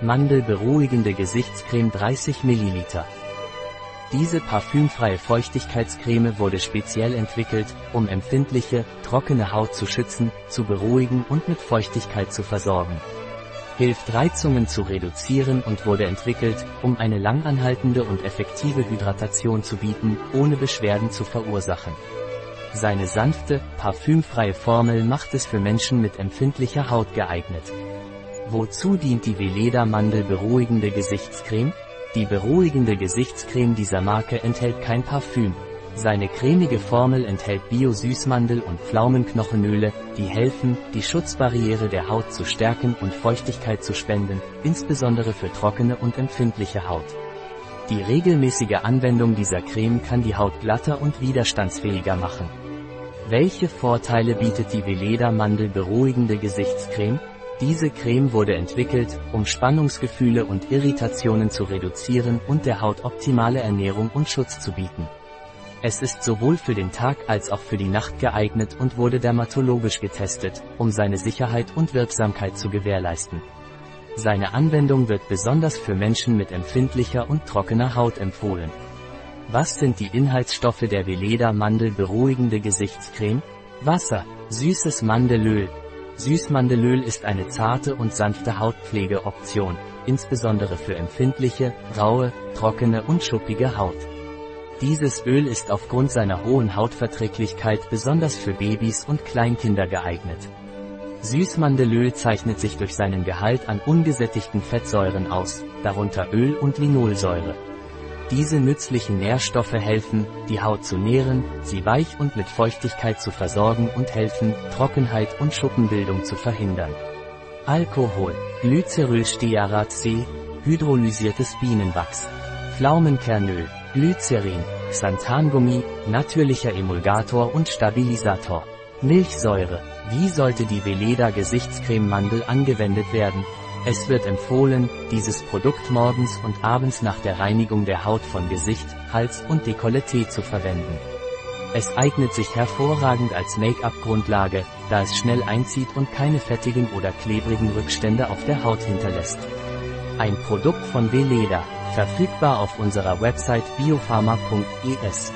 Mandel beruhigende Gesichtscreme 30 ml. Diese parfümfreie Feuchtigkeitscreme wurde speziell entwickelt, um empfindliche, trockene Haut zu schützen, zu beruhigen und mit Feuchtigkeit zu versorgen. Hilft Reizungen zu reduzieren und wurde entwickelt, um eine langanhaltende und effektive Hydratation zu bieten, ohne Beschwerden zu verursachen. Seine sanfte, parfümfreie Formel macht es für Menschen mit empfindlicher Haut geeignet. Wozu dient die Veleda Mandel beruhigende Gesichtscreme? Die beruhigende Gesichtscreme dieser Marke enthält kein Parfüm. Seine cremige Formel enthält Bio-Süßmandel und Pflaumenknochenöle, die helfen, die Schutzbarriere der Haut zu stärken und Feuchtigkeit zu spenden, insbesondere für trockene und empfindliche Haut. Die regelmäßige Anwendung dieser Creme kann die Haut glatter und widerstandsfähiger machen. Welche Vorteile bietet die Veleda Mandel beruhigende Gesichtscreme? Diese Creme wurde entwickelt, um Spannungsgefühle und Irritationen zu reduzieren und der Haut optimale Ernährung und Schutz zu bieten. Es ist sowohl für den Tag als auch für die Nacht geeignet und wurde dermatologisch getestet, um seine Sicherheit und Wirksamkeit zu gewährleisten. Seine Anwendung wird besonders für Menschen mit empfindlicher und trockener Haut empfohlen. Was sind die Inhaltsstoffe der Veleda Mandel beruhigende Gesichtscreme? Wasser, süßes Mandelöl, Süßmandelöl ist eine zarte und sanfte Hautpflegeoption, insbesondere für empfindliche, raue, trockene und schuppige Haut. Dieses Öl ist aufgrund seiner hohen Hautverträglichkeit besonders für Babys und Kleinkinder geeignet. Süßmandelöl zeichnet sich durch seinen Gehalt an ungesättigten Fettsäuren aus, darunter Öl und Linolsäure. Diese nützlichen Nährstoffe helfen, die Haut zu nähren, sie weich und mit Feuchtigkeit zu versorgen und helfen, Trockenheit und Schuppenbildung zu verhindern. Alkohol, Glycerylstearat C, hydrolysiertes Bienenwachs, Pflaumenkernöl, Glycerin, Xanthangummi, natürlicher Emulgator und Stabilisator. Milchsäure. Wie sollte die Veleda Gesichtscreme-Mandel angewendet werden? Es wird empfohlen, dieses Produkt morgens und abends nach der Reinigung der Haut von Gesicht, Hals und Dekolleté zu verwenden. Es eignet sich hervorragend als Make-up-Grundlage, da es schnell einzieht und keine fettigen oder klebrigen Rückstände auf der Haut hinterlässt. Ein Produkt von Veleda, verfügbar auf unserer Website biopharma.es.